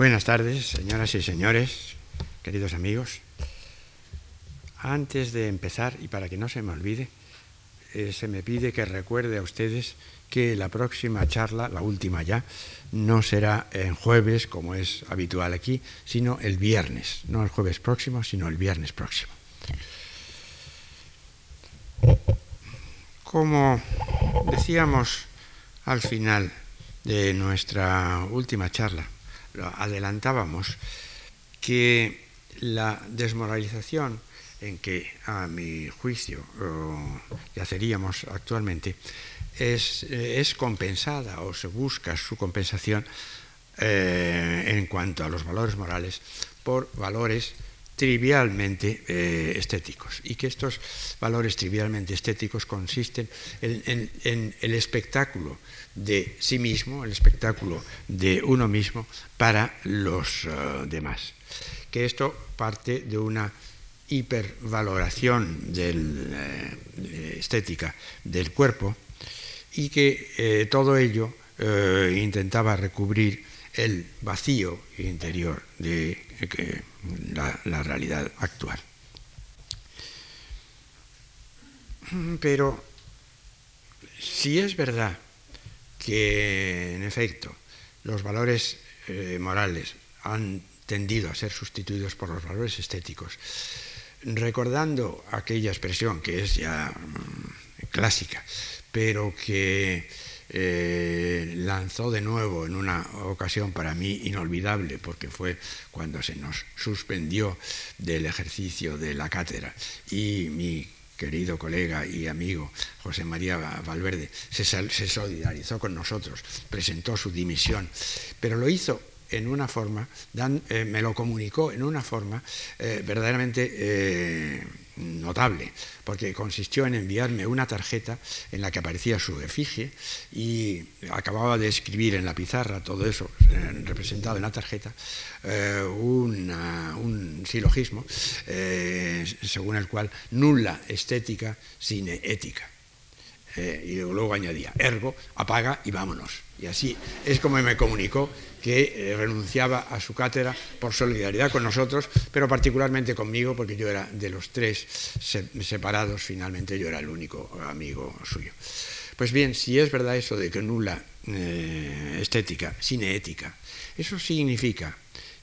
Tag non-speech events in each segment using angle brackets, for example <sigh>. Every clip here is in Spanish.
Buenas tardes, señoras y señores, queridos amigos. Antes de empezar, y para que no se me olvide, eh, se me pide que recuerde a ustedes que la próxima charla, la última ya, no será en jueves, como es habitual aquí, sino el viernes. No el jueves próximo, sino el viernes próximo. Como decíamos al final de nuestra última charla, adelantábamos que la desmoralización en que, a mi juicio, yaceríamos actualmente, es, es, compensada o se busca su compensación eh, en cuanto a los valores morales por valores trivialmente eh, estéticos y que estos valores trivialmente estéticos consisten en, el espectáculo de sí mismo, el espectáculo de uno mismo para los eh, demás. Que esto parte de una hipervaloración del, eh, estética del cuerpo y que todo ello intentaba recubrir el vacío interior de la, realidad actual. Pero si es verdad que, en efecto, los valores eh, morales han tendido a ser sustituidos por los valores estéticos, recordando aquella expresión que es ya mm, clásica, pero que eh, lanzó de nuevo en una ocasión para mí inolvidable, porque fue cuando se nos suspendió del ejercicio de la cátedra. Y mi querido colega y amigo José María Valverde se, solidarizó con nosotros, presentó su dimisión, pero lo hizo en una forma, eh, me lo comunicó en una forma eh, verdaderamente notable, porque consistió en enviarme una tarjeta en la que aparecía su efigie y acababa de escribir en la pizarra todo eso representado en la tarjeta, un silogismo según el cual nula estética sine ética. Y luego añadía, ergo, apaga y vámonos. Y así es como me comunicó que eh, renunciaba a su cátedra por solidaridad con nosotros, pero particularmente conmigo, porque yo era de los tres separados, finalmente yo era el único amigo suyo. Pues bien, si es verdad eso de que nula eh, estética, ética, eso significa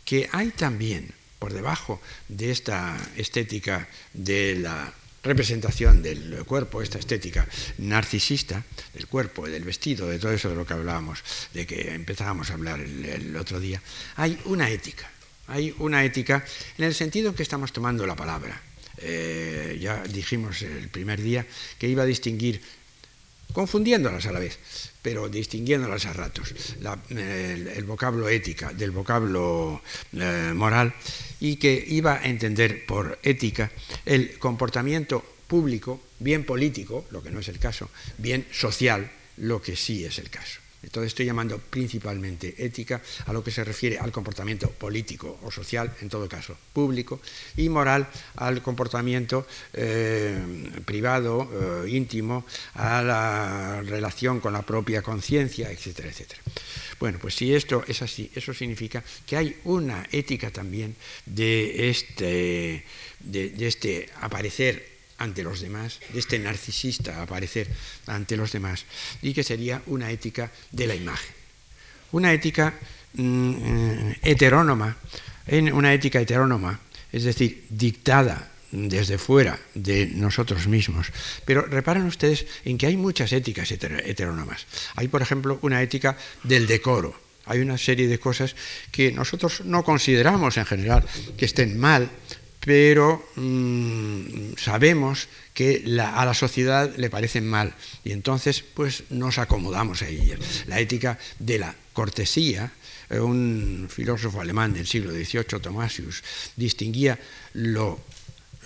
que hay también, por debajo de esta estética de la representación del cuerpo, esta estética narcisista del cuerpo, del vestido, de todo eso de lo que hablábamos, de que empezábamos a hablar el, otro día, hay una ética. Hay una ética en el sentido en que estamos tomando la palabra. Eh, ya dijimos el primer día que iba a distinguir, confundiéndolas a la vez, pero distinguiéndolas a ratos, el, vocablo ética del vocablo eh, moral y que iba a entender por ética el comportamiento público, bien político, lo que no es el caso, bien social, lo que sí es el caso. Entonces estoy llamando principalmente ética a lo que se refiere al comportamiento político o social, en todo caso público, y moral al comportamiento eh, privado, eh, íntimo, a la relación con la propia conciencia, etcétera, etcétera. Bueno, pues si esto es así, eso significa que hay una ética también de este, de este aparecer ante los demás, de este narcisista aparecer ante los demás, y que sería una ética de la imagen. Una ética mm, eh, heterónoma, una ética heterónoma, es decir, dictada desde fuera de nosotros mismos. Pero reparen ustedes en que hay muchas éticas heterónomas. Hay, por ejemplo, una ética del decoro. Hay una serie de cosas que nosotros no consideramos en general que estén mal, pero mm, sabemos que a la sociedad le parecen mal y entonces pues nos acomodamos a ellas. La ética de la cortesía, eh, un filósofo alemán del siglo XVIII, Thomasius, distinguía lo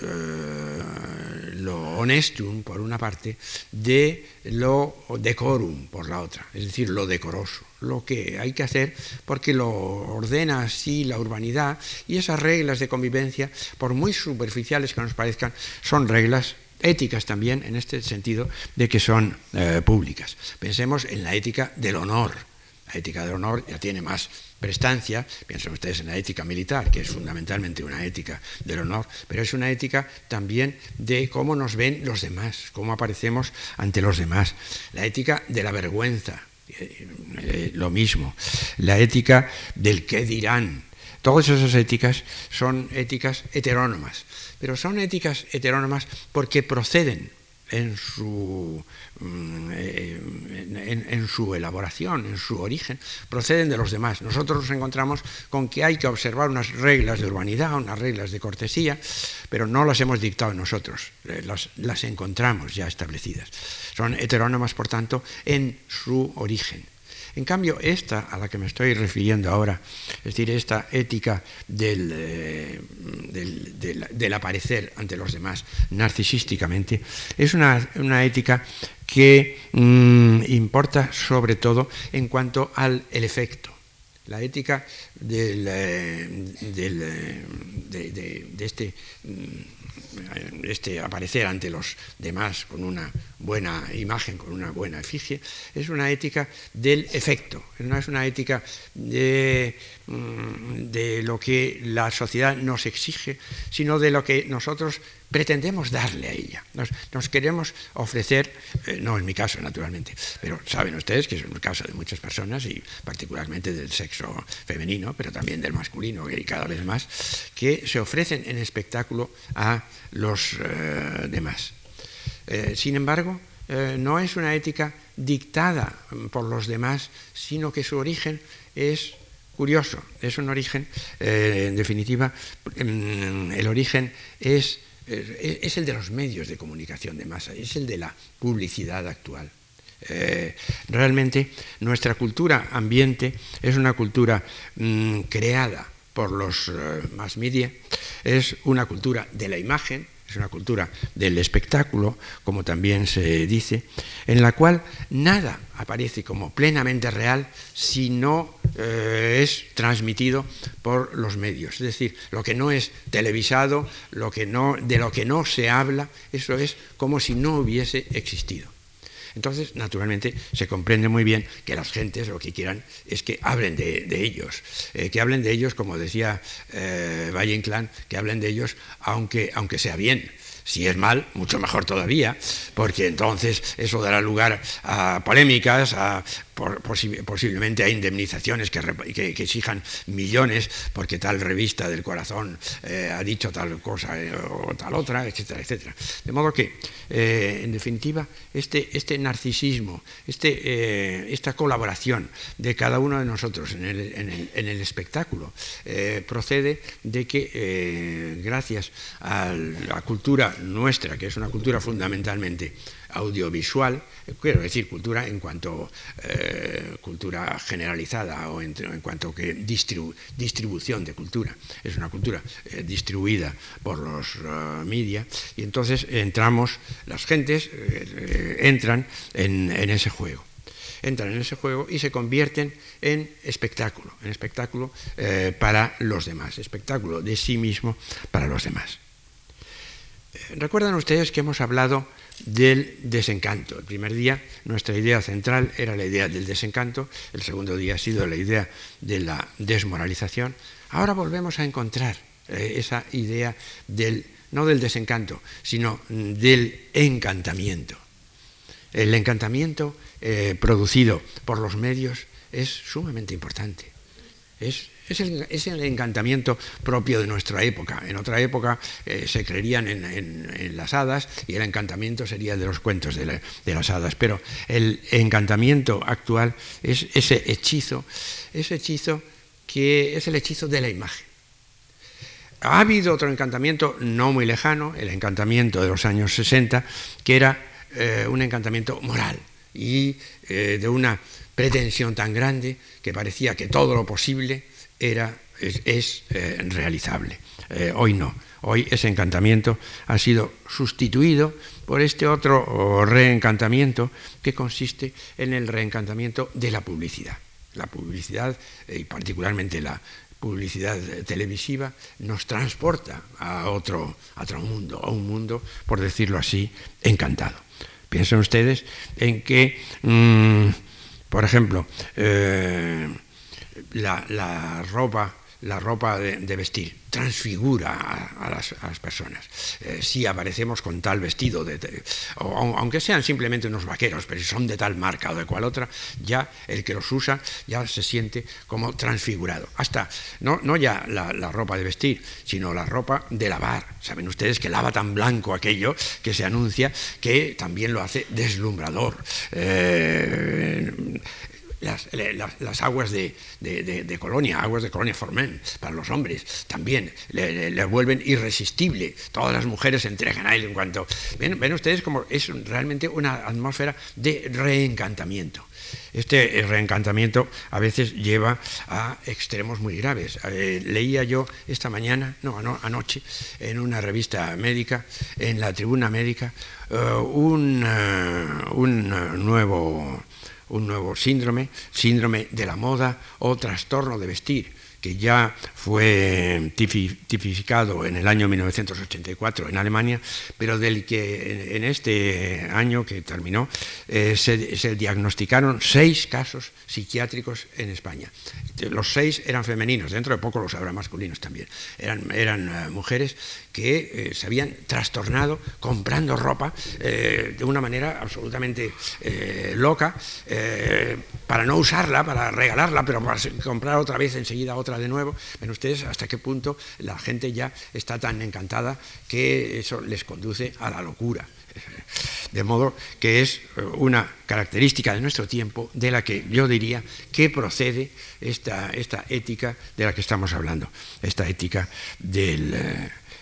eh, lo honestum por una parte de lo decorum por la otra, es decir, lo decoroso, lo que hay que hacer porque lo ordena así la urbanidad y esas reglas de convivencia, por muy superficiales que nos parezcan, son reglas éticas también en este sentido de que son eh, públicas. Pensemos en la ética del honor. La ética del honor ya tiene más prestancia, piensen ustedes en la ética militar, que es fundamentalmente una ética del honor, pero es una ética también de cómo nos ven los demás, cómo aparecemos ante los demás, la ética de la vergüenza, eh, eh, lo mismo, la ética del qué dirán, Todas esas éticas son éticas heterónomas, pero son éticas heterónomas porque proceden en su, mm, en, su, elaboración, en su origen, proceden de los demás. Nosotros nos encontramos con que hay que observar unas reglas de urbanidad, unas reglas de cortesía, pero no las hemos dictado nosotros, eh, las, las encontramos ya establecidas. Son heterónomas, por tanto, en su origen. En cambio, esta a la que me estoy refiriendo ahora, es decir, esta ética del, eh, del, aparecer ante los demás narcisísticamente, es una, ética que mm, importa sobre todo en cuanto al el efecto. La ética del, eh, eh, de, este mm, este aparecer ante los demás con una buena imagen, con una buena efigie, es una ética del efecto, no es una ética de, mm, de lo que la sociedad nos exige, sino de lo que nosotros pretendemos darle a ella. Nos, queremos ofrecer, eh, no en mi caso naturalmente, pero saben ustedes que es el caso de muchas personas y particularmente del sexo femenino, pero también del masculino y cada vez más, que se ofrecen en espectáculo a los eh, demás. Eh, sin embargo, no es una ética dictada por los demás, sino que su origen es curioso, es un origen, en definitiva, mm, el origen es es el de los medios de comunicación de masa, es el de la publicidad actual. Eh, realmente nuestra cultura ambiente es una cultura mm, creada por los uh, mass media, es una cultura de la imagen, es una cultura del espectáculo, como también se dice, en la cual nada aparece como plenamente real si no eh, es transmitido por los medios. Es decir, lo que no es televisado, lo que no, de lo que no se habla, eso es como si no hubiese existido. Entonces, naturalmente, se comprende muy bien que las gentes lo que quieran es que hablen de, ellos, eh, que hablen de ellos, como decía eh, Valle Inclán, que hablen de ellos aunque, aunque sea bien. Si es mal, mucho mejor todavía, porque entonces eso dará lugar a polémicas, a posiblemente a indemnizaciones que, exijan millones porque tal revista del corazón eh, ha dicho tal cosa eh, o tal otra, etcétera, etcétera. De modo que, eh, en definitiva, este, este narcisismo, este, esta colaboración de cada uno de nosotros en el, espectáculo procede de que, gracias a la cultura nuestra, que es una cultura fundamentalmente audiovisual, quiero decir cultura en cuanto eh, cultura generalizada o en, cuanto que distribución de cultura. Es una cultura eh, distribuida por los uh, media y entonces entramos, las gentes eh, entran en, ese juego entran en ese juego y se convierten en espectáculo, en espectáculo para los demás, espectáculo de sí mismo para los demás. Recuerdan ustedes que hemos hablado del desencanto. El primer día nuestra idea central era la idea del desencanto, el segundo día ha sido la idea de la desmoralización. Ahora volvemos a encontrar eh, esa idea del, no del desencanto, sino del encantamiento. El encantamiento eh, producido por los medios es sumamente importante. Es es el, encantamiento propio de nuestra época. En otra época eh, se creerían en, las hadas y el encantamiento sería de los cuentos de, las hadas, pero el encantamiento actual es ese hechizo, ese hechizo que es el hechizo de la imagen. Ha habido otro encantamiento no muy lejano, el encantamiento de los años 60, que era eh, un encantamiento moral y eh, de una pretensión tan grande que parecía que todo lo posible era, es, eh, realizable. Eh, hoy no. Hoy ese encantamiento ha sido sustituido por este otro reencantamiento que consiste en el reencantamiento de la publicidad. La publicidad, eh, y particularmente la publicidad televisiva, nos transporta a otro, a otro mundo, a un mundo, por decirlo así, encantado. Piensen ustedes en que, mm, por ejemplo, la ropa la ropa de, vestir, transfigura a, las, personas. Eh, si aparecemos con tal vestido, aunque sean simplemente unos vaqueros, pero si son de tal marca o de cual otra, ya el que los usa ya se siente como transfigurado. Hasta, no, no ya la, ropa de vestir, sino la ropa de lavar. Saben ustedes que lava tan blanco aquello que se anuncia que también lo hace deslumbrador. Eh, las, aguas de, Colonia, aguas de Colonia Formen, para los hombres, también le, vuelven irresistible. Todas las mujeres se entregan a él en cuanto... Ven, ven ustedes como es realmente una atmósfera de reencantamiento. Este reencantamiento a veces lleva a extremos muy graves. Eh, leía yo esta mañana, no, anoche, en una revista médica, en la tribuna médica, eh, un, eh, un nuevo un nuevo síndrome, síndrome de la moda o trastorno de vestir que ya fue tipificado en el año 1984 en Alemania, pero del que en este año que terminó eh, se, diagnosticaron seis casos psiquiátricos en España. Los seis eran femeninos, dentro de poco los habrá masculinos también. Eran, eh, mujeres que eh, se habían trastornado comprando ropa de una manera absolutamente loca para no usarla, para regalarla, pero para comprar otra vez enseguida otra de nuevo. Ven ustedes hasta qué punto la gente ya está tan encantada que eso les conduce a la locura. <laughs> De modo que es una característica de nuestro tiempo de la que yo diría que procede esta, esta ética de la que estamos hablando, esta ética del,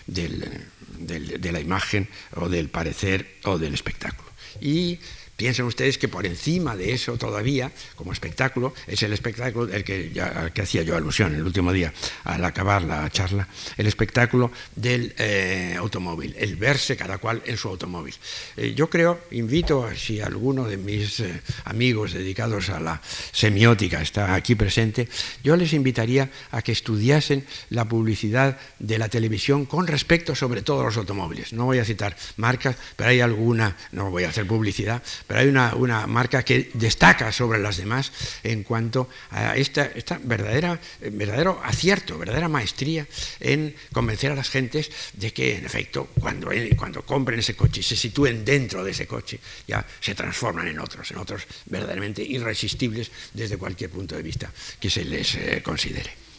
de la imagen o del parecer o del espectáculo. Y Piensen ustedes que por encima de eso todavía, como espectáculo, es el espectáculo del que, ya, que hacía yo alusión el último día al acabar la charla, el espectáculo del eh, automóvil, el verse cada cual en su automóvil. Eh, yo creo, invito, a si alguno de mis eh, amigos dedicados a la semiótica está aquí presente, yo les invitaría a que estudiasen la publicidad de la televisión con respecto sobre todo a los automóviles. No voy a citar marcas, pero hay alguna, no voy a hacer publicidad, pero hay una, marca que destaca sobre las demás en cuanto a esta, esta verdadera, verdadero acierto, verdadera maestría en convencer a las gentes de que, en efecto, cuando, cuando compren ese coche y se sitúen dentro de ese coche, ya se transforman en otros, en otros verdaderamente irresistibles desde cualquier punto de vista que se les eh, considere.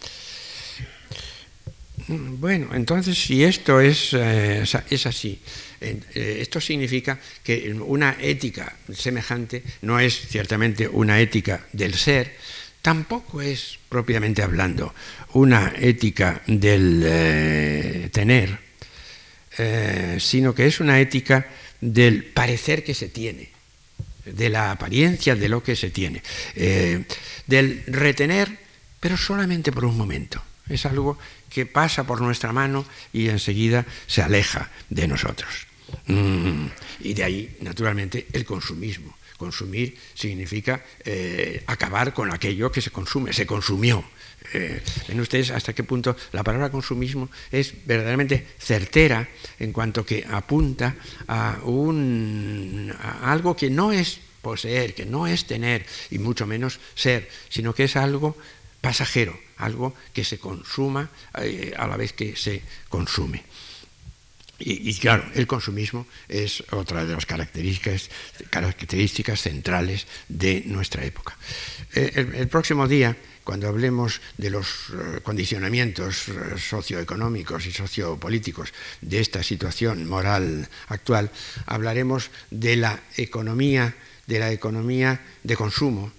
Bueno, entonces si esto es, eh, es así, eh, esto significa que una ética semejante no es ciertamente una ética del ser, tampoco es propiamente hablando una ética del eh, tener, sino que es una ética del parecer que se tiene, de la apariencia de lo que se tiene, del retener, pero solamente por un momento. Es algo que pasa por nuestra mano y enseguida se aleja de nosotros. Mm, y de ahí, naturalmente, el consumismo. Consumir significa eh, acabar con aquello que se consume, se consumió. Eh, ven ustedes hasta qué punto la palabra consumismo es verdaderamente certera en cuanto que apunta a, un, algo que no es poseer, que no es tener y mucho menos ser, sino que es algo pasajero, algo que se consuma eh, a la vez que se consume. Y, claro, el consumismo es otra de las características, centrales de nuestra época. Eh, el, próximo día, cuando hablemos de los eh, condicionamientos socioeconómicos y sociopolíticos de esta situación moral actual, hablaremos de la economía, de la economía de consumo,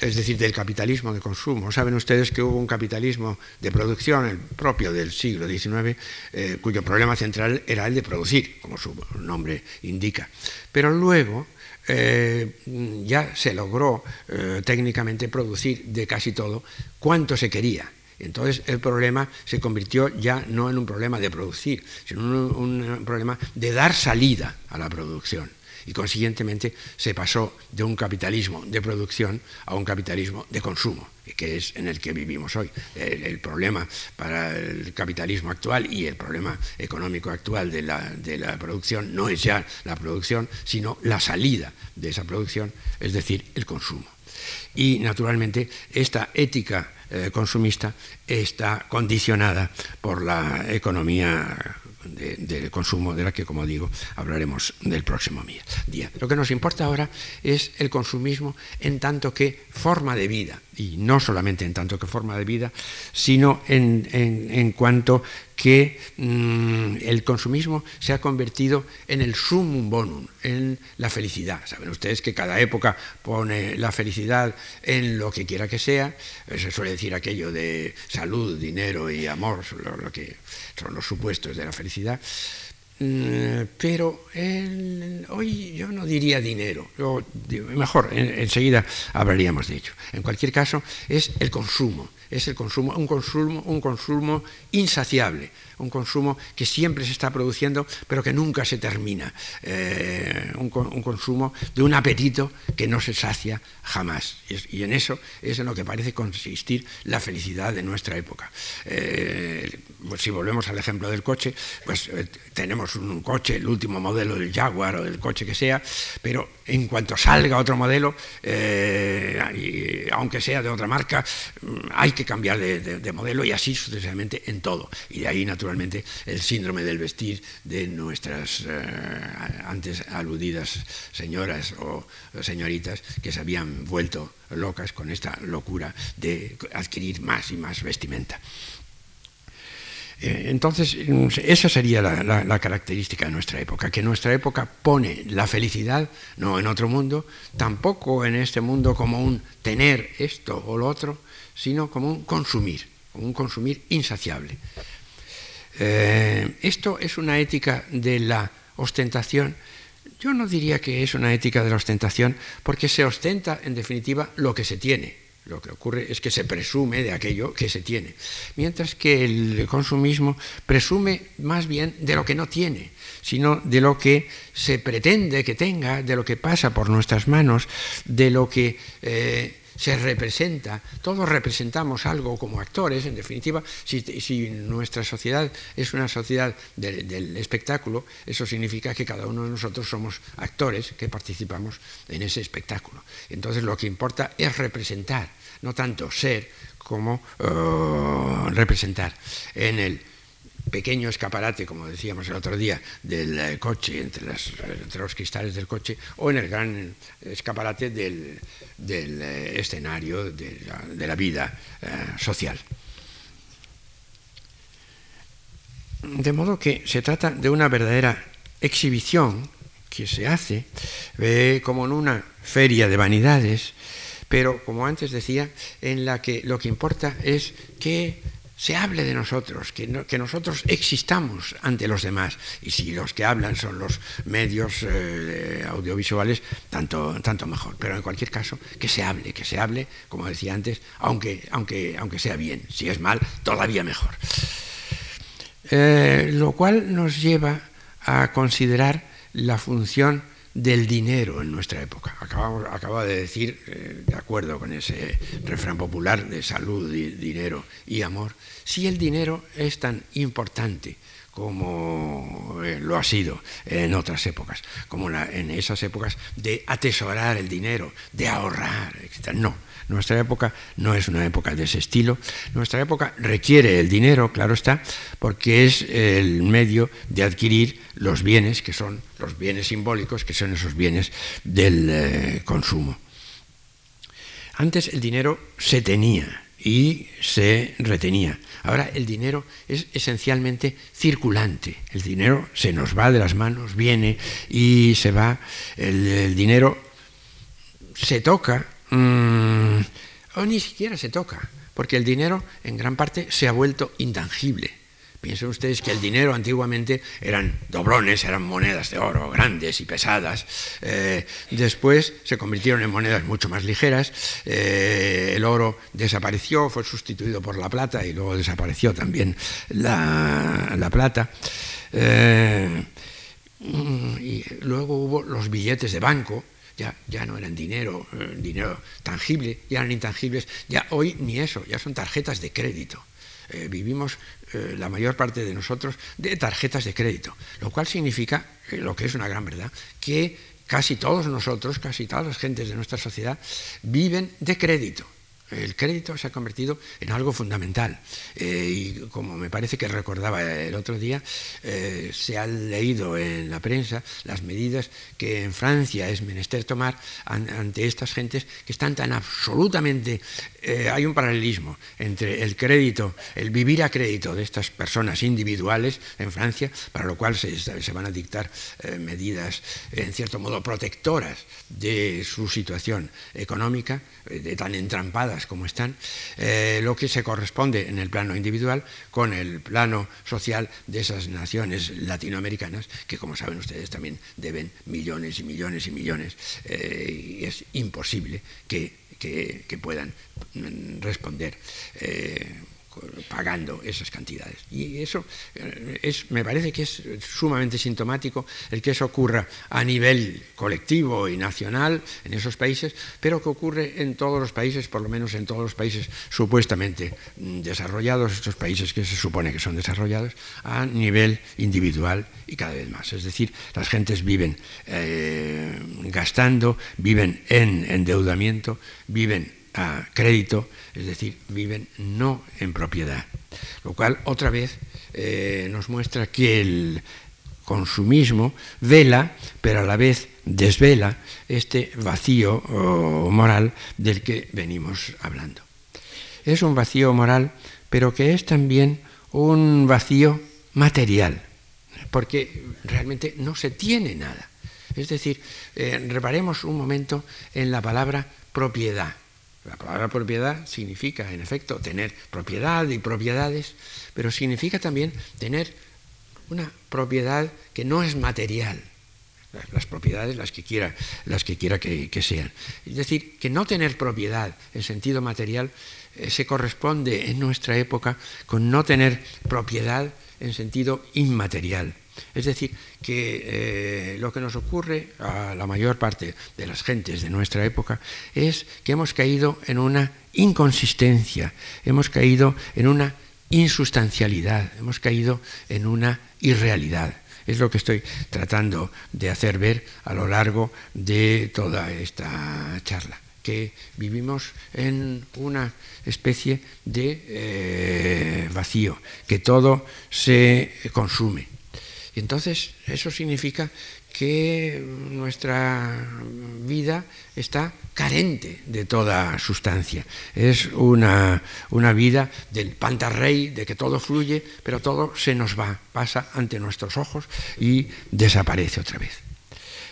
es decir, del capitalismo de consumo. Saben ustedes que hubo un capitalismo de producción, el propio del siglo XIX, eh, cuyo problema central era el de producir, como su nombre indica. Pero luego eh, ya se logró eh, técnicamente producir de casi todo cuanto se quería. Entonces el problema se convirtió ya no en un problema de producir, sino en un problema de dar salida a la producción y consiguientemente se pasó de un capitalismo de producción a un capitalismo de consumo, que es en el que vivimos hoy. El, problema para el capitalismo actual y el problema económico actual de la, de la producción no es ya la producción, sino la salida de esa producción, es decir, el consumo. Y naturalmente esta ética eh, consumista está condicionada por la economía del consumo, de la que, como digo, hablaremos del próximo día. Lo que nos importa ahora es el consumismo en tanto que forma de vida, y no solamente en tanto que forma de vida, sino en, en cuanto que mm, el consumismo se ha convertido en el sumum bonum, en la felicidad. Saben ustedes que cada época pone la felicidad en lo que quiera que sea, se suele decir aquello de salud, dinero y amor, lo que son los supuestos de la felicidad. Mm, pero hoy yo no diría dinero, mejor, enseguida hablaríamos de ello. En cualquier caso, es el consumo es el consumo, un consumo, un consumo insaciable, un consumo que siempre se está produciendo, pero que nunca se termina, eh, un, consumo de un apetito que no se sacia jamás. Y, en eso es en lo que parece consistir la felicidad de nuestra época. Eh, pues si volvemos al ejemplo del coche, pues eh, tenemos un coche, el último modelo del Jaguar o del coche que sea, pero en cuanto salga otro modelo, aunque sea de otra marca, mm, hay que cambiar de, modelo y así sucesivamente en todo. Y de ahí, naturalmente, el síndrome del vestir de nuestras eh, antes aludidas señoras o señoritas que se habían vuelto locas con esta locura de adquirir más y más vestimenta. Eh, entonces, esa sería la, característica de nuestra época, que nuestra época pone la felicidad no en otro mundo, tampoco en este mundo como un tener esto o lo otro, sino como un consumir, como un consumir insaciable. Eh, esto es una ética de la ostentación. Yo no diría que es una ética de la ostentación porque se ostenta en definitiva lo que se tiene. Lo que ocurre es que se presume de aquello que se tiene, mientras que el consumismo presume más bien de lo que no tiene, sino de lo que se pretende que tenga, de lo que pasa por nuestras manos, de lo que eh, se representa, todos representamos algo como actores, en definitiva, si, nuestra sociedad es una sociedad del espectáculo, eso significa que cada uno de nosotros somos actores que participamos en ese espectáculo. Entonces lo que importa es representar, no tanto ser como eh, representar en el pequeño escaparate, como decíamos el otro día, del eh, coche, entre, los cristales del coche, o en el gran escaparate del, eh, escenario de la, vida eh, social. De modo que se trata de una verdadera exhibición que se hace como en una feria de vanidades, pero como antes decía, en la que lo que importa es que se hable de nosotros, que, nosotros existamos ante los demás. Y si los que hablan son los medios eh, audiovisuales, tanto, tanto mejor. Pero en cualquier caso, que se hable, que se hable, como decía antes, aunque, aunque, aunque sea bien. Si es mal, todavía mejor. Eh, lo cual nos lleva a considerar la función del dinero en nuestra época. Acabamos, acaba de decir, eh, de acuerdo con ese refrán popular de salud, dinero y amor, si el dinero es tan importante como eh, lo ha sido en otras épocas, como en esas épocas de atesorar el dinero, de ahorrar, etc. No, nuestra época no es una época de ese estilo. Nuestra época requiere el dinero, claro está, porque es el medio de adquirir los bienes, que son los bienes simbólicos, que son esos bienes del eh, consumo. Antes el dinero se tenía y se retenía. Ahora el dinero es esencialmente circulante. El dinero se nos va de las manos, viene y se va. El, dinero se toca Mm, o ni siquiera se toca, porque el dinero en gran parte se ha vuelto intangible. Piensen ustedes que el dinero antiguamente eran doblones, eran monedas de oro grandes y pesadas. Eh, después se convirtieron en monedas mucho más ligeras. Eh, el oro desapareció, fue sustituido por la plata y luego desapareció también la, plata. Eh, y luego hubo los billetes de banco, ya, no eran dinero, dinero tangible, ya eran intangibles, ya hoy ni eso, ya son tarjetas de crédito. Eh, vivimos eh, la mayor parte de nosotros de tarjetas de crédito, lo cual significa, lo que es una gran verdad, que casi todos nosotros, casi todas las gentes de nuestra sociedad, viven de crédito el crédito se ha convertido en algo fundamental. Eh, y como me parece que recordaba el otro día, eh, se han leído en la prensa las medidas que en Francia es menester tomar ante estas gentes que están tan absolutamente... Eh, hay un paralelismo entre el crédito, el vivir a crédito de estas personas individuales en Francia, para lo cual se, se van a dictar medidas en cierto modo protectoras de su situación económica, de tan entrampadas como están, eh, lo que se corresponde en el plano individual con el plano social de esas naciones latinoamericanas, que como saben ustedes también deben millones y millones y millones, eh, y es imposible que, puedan mm, responder. Eh, pagando esas cantidades. Y eso eh, es, me parece que es sumamente sintomático el que eso ocurra a nivel colectivo y nacional en esos países, pero que ocurre en todos los países, por lo menos en todos los países supuestamente desarrollados, estos países que se supone que son desarrollados, a nivel individual y cada vez más. Es decir, las gentes viven eh, gastando, viven en endeudamiento, viven a crédito, es decir, viven no en propiedad. Lo cual otra vez eh, nos muestra que el consumismo vela, pero a la vez desvela este vacío moral del que venimos hablando. Es un vacío moral, pero que es también un vacío material, porque realmente no se tiene nada. Es decir, eh, reparemos un momento en la palabra propiedad. La palabra propiedad significa, en efecto, tener propiedad y propiedades, pero significa también tener una propiedad que no es material, las propiedades las que quiera, las que, quiera que, sean. Es decir, que no tener propiedad en sentido material eh, se corresponde en nuestra época con no tener propiedad en sentido inmaterial. Es decir, que eh, lo que nos ocurre a la mayor parte de las gentes de nuestra época es que hemos caído en una inconsistencia, hemos caído en una insustancialidad, hemos caído en una irrealidad. Es lo que estoy tratando de hacer ver a lo largo de toda esta charla que vivimos en una especie de eh, vacío, que todo se consume, y entonces eso significa que nuestra vida está carente de toda sustancia. Es una, vida del pantarrey, de que todo fluye, pero todo se nos va, pasa ante nuestros ojos y desaparece otra vez.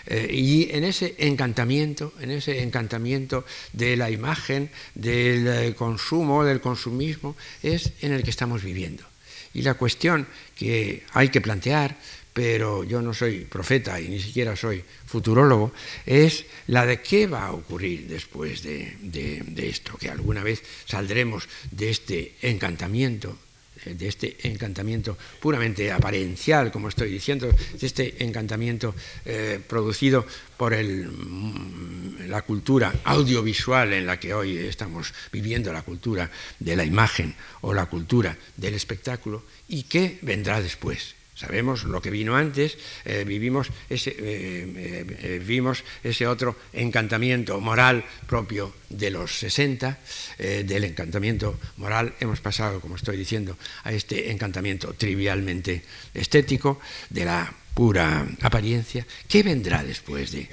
Eh, y en ese encantamiento, en ese encantamiento de la imagen, del consumo, del consumismo, es en el que estamos viviendo. Y la cuestión que hay que plantear, pero yo no soy profeta y ni siquiera soy futurólogo, es la de qué va a ocurrir después de, esto, que alguna vez saldremos de este encantamiento de este encantamiento puramente apariencial, como estoy diciendo, de este encantamiento eh, producido por mm, la cultura audiovisual en la que hoy estamos viviendo, la cultura de la imagen o la cultura del espectáculo, y qué vendrá después. Sabemos lo que vino antes, eh, vivimos ese, eh, eh, vimos ese otro encantamiento moral propio de los 60, del encantamiento moral hemos pasado, como estoy diciendo, a este encantamiento trivialmente estético, de la pura apariencia. ¿Qué vendrá después de,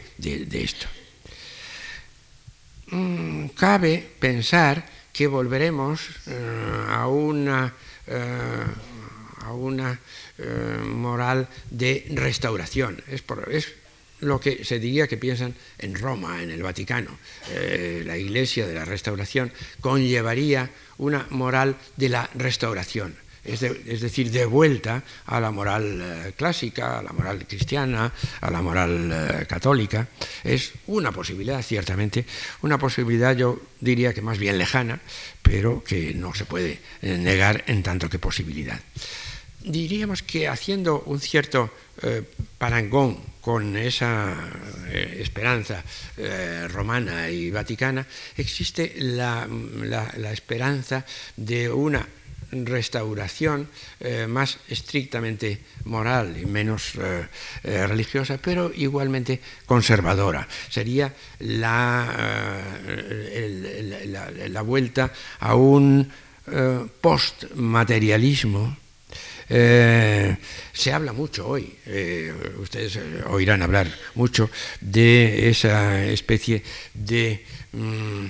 esto? Mm, cabe pensar que volveremos a una, a una eh, moral de restauración. Es, lo que se diría que piensan en Roma, en el Vaticano. Eh, la Iglesia de la Restauración conllevaría una moral de la restauración. Es, decir, de vuelta a la moral eh, clásica, a la moral cristiana, a la moral católica. Es una posibilidad, ciertamente, una posibilidad yo diría que más bien lejana, pero que no se puede negar en tanto que posibilidad diríamos que haciendo un cierto eh, parangón con esa eh, esperanza eh, romana y vaticana, existe la, esperanza de una restauración más estrictamente moral y menos religiosa, pero igualmente conservadora. Sería la, la vuelta a un postmaterialismo eh, se habla mucho hoy, eh, ustedes oirán hablar mucho de esa especie de mm,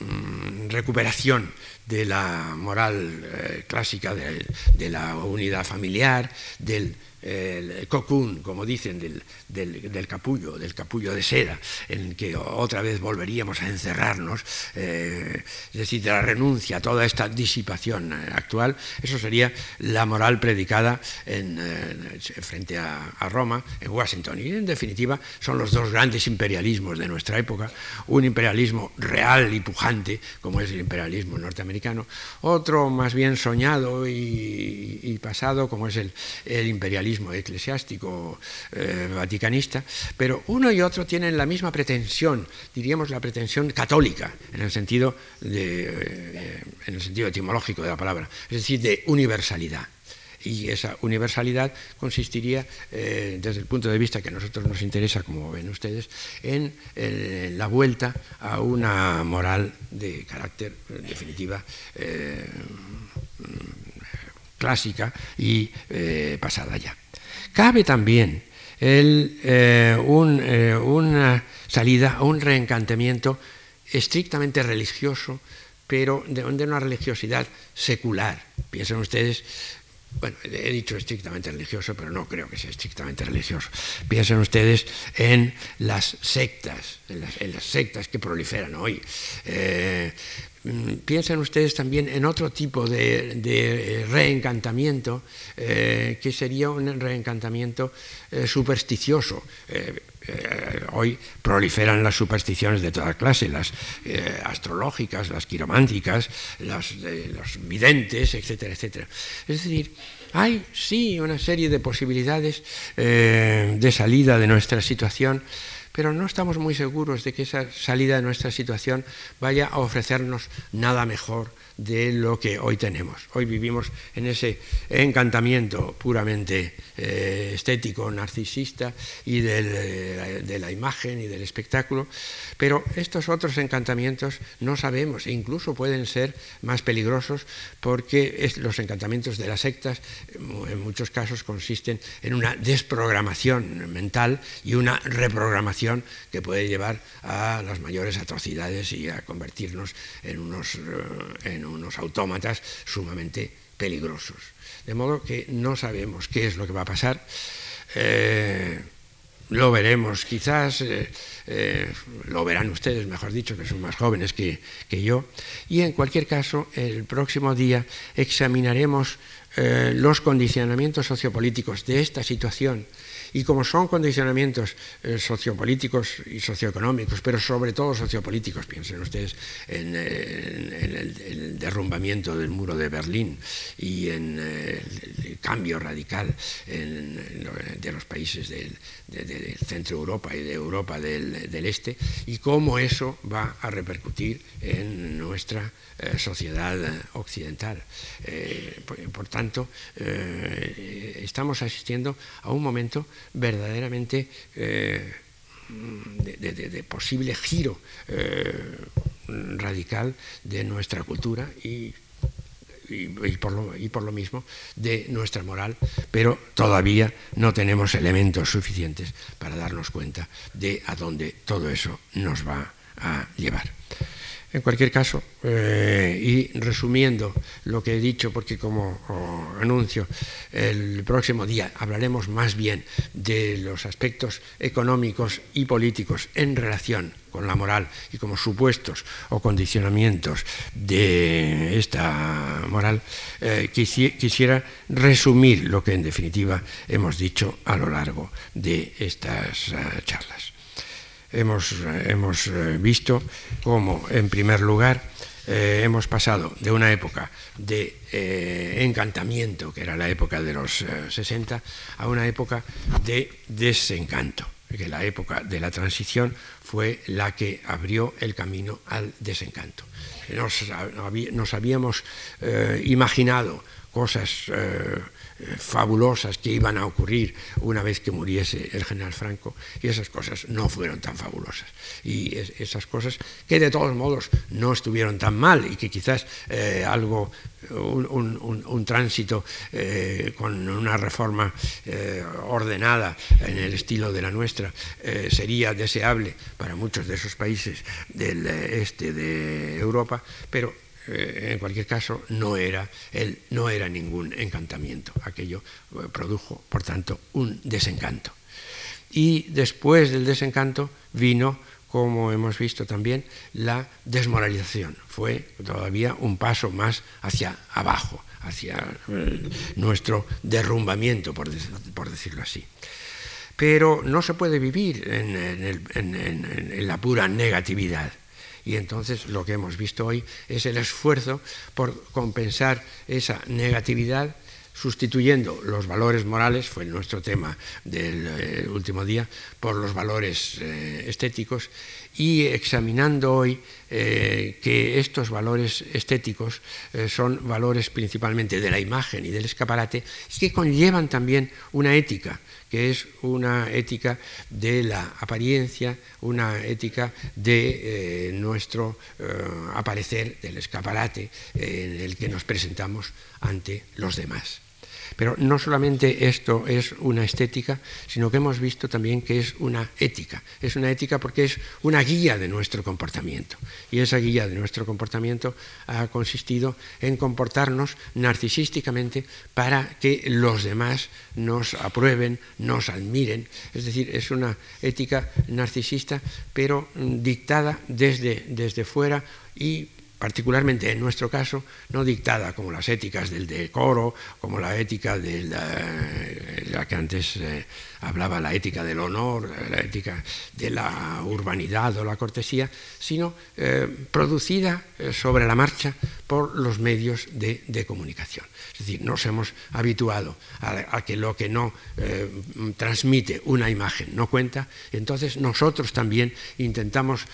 mm, recuperación de la moral eh, clásica, de, la unidad familiar, del el cocoon, como dicen, del, del, capullo, del capullo de seda, en que otra vez volveríamos a encerrarnos, eh, es decir, de la renuncia a toda esta disipación actual, eso sería la moral predicada en, eh, frente a, Roma, en Washington. Y en definitiva son los dos grandes imperialismos de nuestra época, un imperialismo real y pujante, como es el imperialismo norteamericano, otro más bien soñado y, y pasado, como es el, el imperialismo eclesiástico eh, vaticanista, pero uno y otro tienen la misma pretensión, diríamos la pretensión católica, en el sentido, de, eh, en el sentido etimológico de la palabra, es decir, de universalidad. Y esa universalidad consistiría, eh, desde el punto de vista que a nosotros nos interesa, como ven ustedes, en la vuelta a una moral de carácter, definitiva, clásica y eh, pasada ya. Cabe también eh, eh, una salida, un reencantamiento estrictamente religioso, pero de, una religiosidad secular. Piensen ustedes, bueno, he dicho estrictamente religioso, pero no creo que sea estrictamente religioso. Piensen ustedes en las sectas, en las, sectas que proliferan hoy. Piensen ustedes también en otro tipo de, eh, reencantamiento, eh, que sería un reencantamiento eh, supersticioso. hoy proliferan las supersticiones de toda clase, las astrológicas, las quirománticas, las, los videntes, etcétera, etcétera. Es decir, hay sí una serie de posibilidades de salida de nuestra situación pero no estamos muy seguros de que esa salida de nuestra situación vaya a ofrecernos nada mejor de lo que hoy tenemos. Hoy vivimos en ese encantamiento puramente eh, estético, narcisista y eh, de la imagen y del espectáculo, pero estos otros encantamientos no sabemos e incluso pueden ser más peligrosos porque los encantamientos de las sectas en muchos casos consisten en una desprogramación mental y una reprogramación que puede llevar a las mayores atrocidades y a convertirnos en unos, eh, unos autómatas sumamente peligrosos. De modo que no sabemos qué es lo que va a pasar. Eh, lo veremos quizás, eh, eh, lo verán ustedes, mejor dicho, que son más jóvenes que, que, yo. Y en cualquier caso, el próximo día examinaremos los condicionamientos sociopolíticos de esta situación y como son condicionamientos eh, sociopolíticos y socioeconómicos, pero sobre todo sociopolíticos, piensen ustedes en, eh, el, derrumbamiento del muro de Berlín y en eh, el, cambio radical de los países del, centro Europa y de Europa del, Este, y cómo eso va a repercutir en nuestra sociedad occidental. Por, tanto, estamos asistiendo a un momento verdaderamente eh, de, posible giro eh, radical de nuestra cultura y, por lo, y, por lo, mismo de nuestra moral, pero todavía no tenemos elementos suficientes para darnos cuenta de a dónde todo eso nos va a llevar. En cualquier caso, eh, y resumiendo lo que he dicho, porque como anuncio, el próximo día hablaremos más bien de los aspectos económicos y políticos en relación con la moral y como supuestos o condicionamientos de esta moral, eh, quisiera resumir lo que en definitiva hemos dicho a lo largo de estas eh, charlas hemos, hemos eh, visto cómo, en primer lugar, eh, hemos pasado de una época de eh, encantamiento, que era la época de los 60, a una época de desencanto. que la época de la transición fue la que abrió el camino al desencanto. Nos, habíamos eh, imaginado cosas eh, fabulosas que iban a ocurrir una vez que muriese el general Franco y esas cosas no fueron tan fabulosas. Y esas cosas que de todos modos no estuvieron tan mal y que quizás eh, algo un, tránsito eh, con una reforma eh, ordenada en el estilo de la nuestra sería deseable para muchos de esos países del este de Europa pero eh, en cualquier caso, no era, no era ningún encantamiento. Aquello eh, produjo, por tanto, un desencanto. Y después del desencanto vino, como hemos visto también, la desmoralización. Fue todavía un paso más hacia abajo, hacia eh, nuestro derrumbamiento, por, decirlo así pero no se puede vivir en, la pura negatividad. Y entonces lo que hemos visto hoy es el esfuerzo por compensar esa negatividad sustituyendo los valores morales, fue nuestro tema del eh, último día, por los valores eh, estéticos y examinando hoy eh, que estos valores estéticos son valores principalmente de la imagen y del escaparate, es que conllevan también una ética que es una ética de la apariencia, una ética de eh, nuestro eh, aparecer, del escaparate en el que nos presentamos ante los demás. Pero no solamente esto es una estética, sino que hemos visto también que es una ética. Es una ética porque es una guía de nuestro comportamiento. Y esa guía de nuestro comportamiento ha consistido en comportarnos narcisísticamente para que los demás nos aprueben, nos admiren. Es decir, es una ética narcisista, pero dictada desde, desde fuera y particularmente en nuestro caso, no dictada como las éticas del decoro, como la ética de la, que antes eh, hablaba, la ética del honor, la ética de la urbanidad o la cortesía, sino eh, producida eh, sobre la marcha por los medios de, comunicación. Es decir, nos hemos habituado a, que lo que no transmite una imagen no cuenta, entonces nosotros también intentamos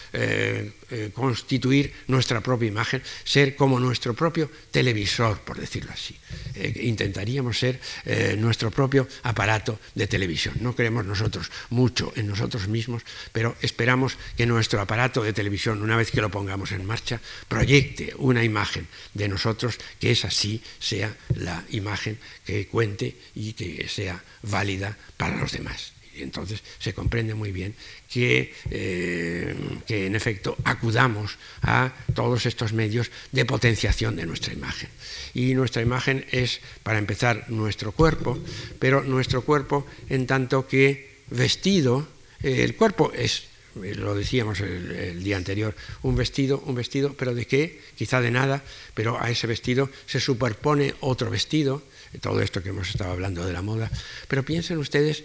constituir nuestra propia imagen ser como nuestro propio televisor, por decirlo así. Eh, intentaríamos ser eh, nuestro propio aparato de televisión. No creemos nosotros mucho en nosotros mismos, pero esperamos que nuestro aparato de televisión, una vez que lo pongamos en marcha, proyecte una imagen de nosotros que esa sí sea la imagen que cuente y que sea válida para los demás. Y entonces se comprende muy bien que, eh, que, en efecto acudamos a todos estos medios de potenciación de nuestra imagen. Y nuestra imagen es, para empezar, nuestro cuerpo, pero nuestro cuerpo en tanto que vestido, eh, el cuerpo es lo decíamos el, día anterior, un vestido, un vestido, pero de qué? Quizá de nada, pero a ese vestido se superpone otro vestido, todo esto que hemos estado hablando de la moda, pero piensen ustedes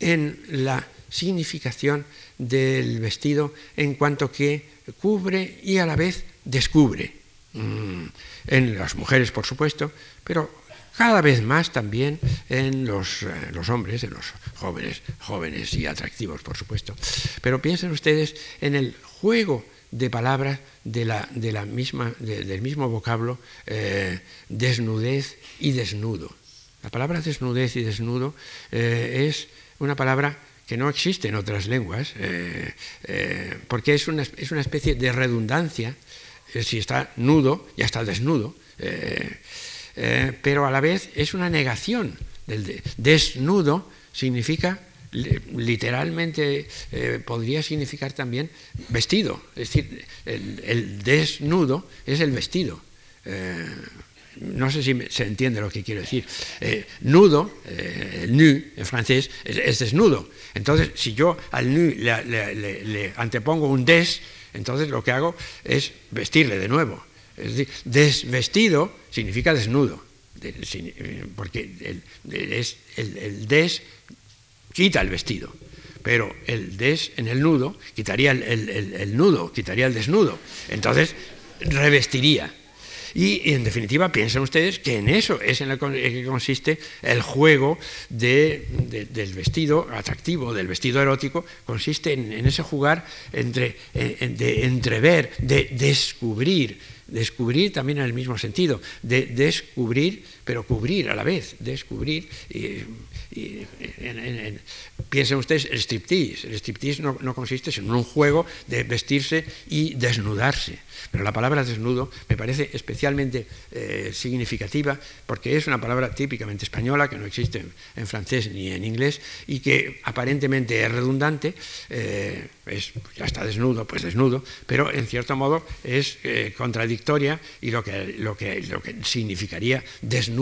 en la significación del vestido en cuanto que cubre y a la vez descubre. Mm, en las mujeres, por supuesto, pero cada vez más también en los, eh, hombres, en los jóvenes, jóvenes y atractivos, por supuesto. Pero piensen ustedes en el juego de palabras de la, de la misma, del mismo vocablo eh, desnudez y desnudo. La palabra desnudez y desnudo eh, es una palabra que no existe en otras lenguas, eh, eh, porque es una, es una, especie de redundancia. Eh, si está nudo, ya está desnudo, pero a la vez es una negación. Del desnudo significa, literalmente, podría significar también vestido. Es decir, el desnudo es el vestido no sé si se entiende lo que quiero decir. Eh, nudo, eh, nu en francés, es, desnudo. Entonces, si yo al nu le, antepongo un des, entonces lo que hago es vestirle de nuevo. Es decir, desvestido significa desnudo, porque el, el, des quita el vestido, pero el des en el nudo quitaría el nudo, quitaría el desnudo. Entonces, revestiría. Y, en definitiva, piensen ustedes que en eso es en lo que consiste el juego del vestido atractivo, del vestido erótico, consiste en, ese jugar entre, de entrever, de descubrir, descubrir también en el mismo sentido, de descubrir, pero cubrir a la vez, descubrir. piensen ustedes el striptease. El striptease no, consiste en un juego de vestirse y desnudarse. Pero la palabra desnudo me parece especialmente eh, significativa porque es una palabra típicamente española que no existe en, francés ni en inglés y que aparentemente es redundante, eh, ya está desnudo, pues desnudo, pero en cierto modo es eh, contradictoria y lo que, lo, que, lo que significaría desnudo,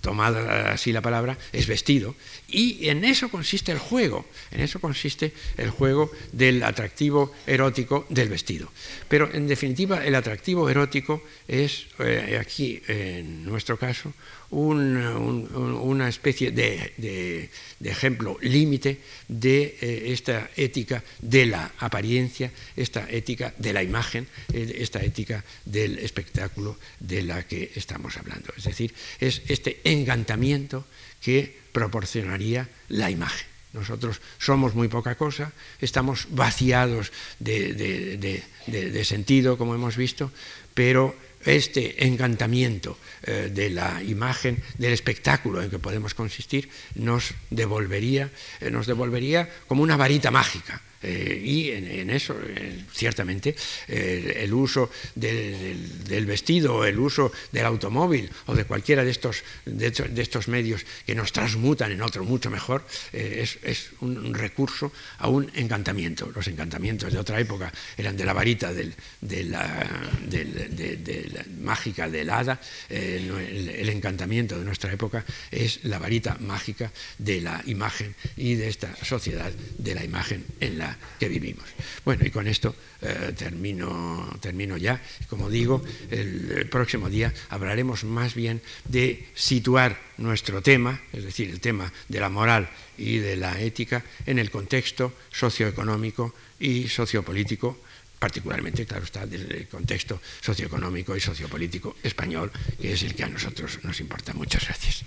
tomada así la palabra, es vestido. Y en eso consiste el juego, en eso consiste el juego del atractivo erótico del vestido. Pero en definitiva, el atractivo erótico es, eh, aquí en nuestro caso, una especie de, ejemplo límite de eh, esta ética de la apariencia, esta ética de la imagen, eh, esta ética del espectáculo de la que estamos hablando. Es decir, es este encantamiento que proporcionaría la imagen. Nosotros somos muy poca cosa, estamos vaciados de, sentido, como hemos visto, pero este encantamiento eh, de la imagen, del espectáculo en que podemos consistir, nos devolvería, eh, nos devolvería como una varita mágica eh, y en, eso, eh, ciertamente, el uso del, vestido, el uso del automóvil o de cualquiera de estos, de, estos medios que nos transmutan en otro mucho mejor, eh, es, un, recurso a un encantamiento. Los encantamientos de otra época eran de la varita de, la, mágica del hada, el encantamiento de nuestra época es la varita mágica de la imagen y de esta sociedad de la imagen en la que vivimos. Bueno, y con esto eh, termino, termino ya. Como digo, el, próximo día hablaremos más bien de situar nuestro tema, es decir, el tema de la moral y de la ética, en el contexto socioeconómico y sociopolítico particularmente, claro está, desde el contexto socioeconómico y sociopolítico español, que es el que a nosotros nos importa. Muchas gracias.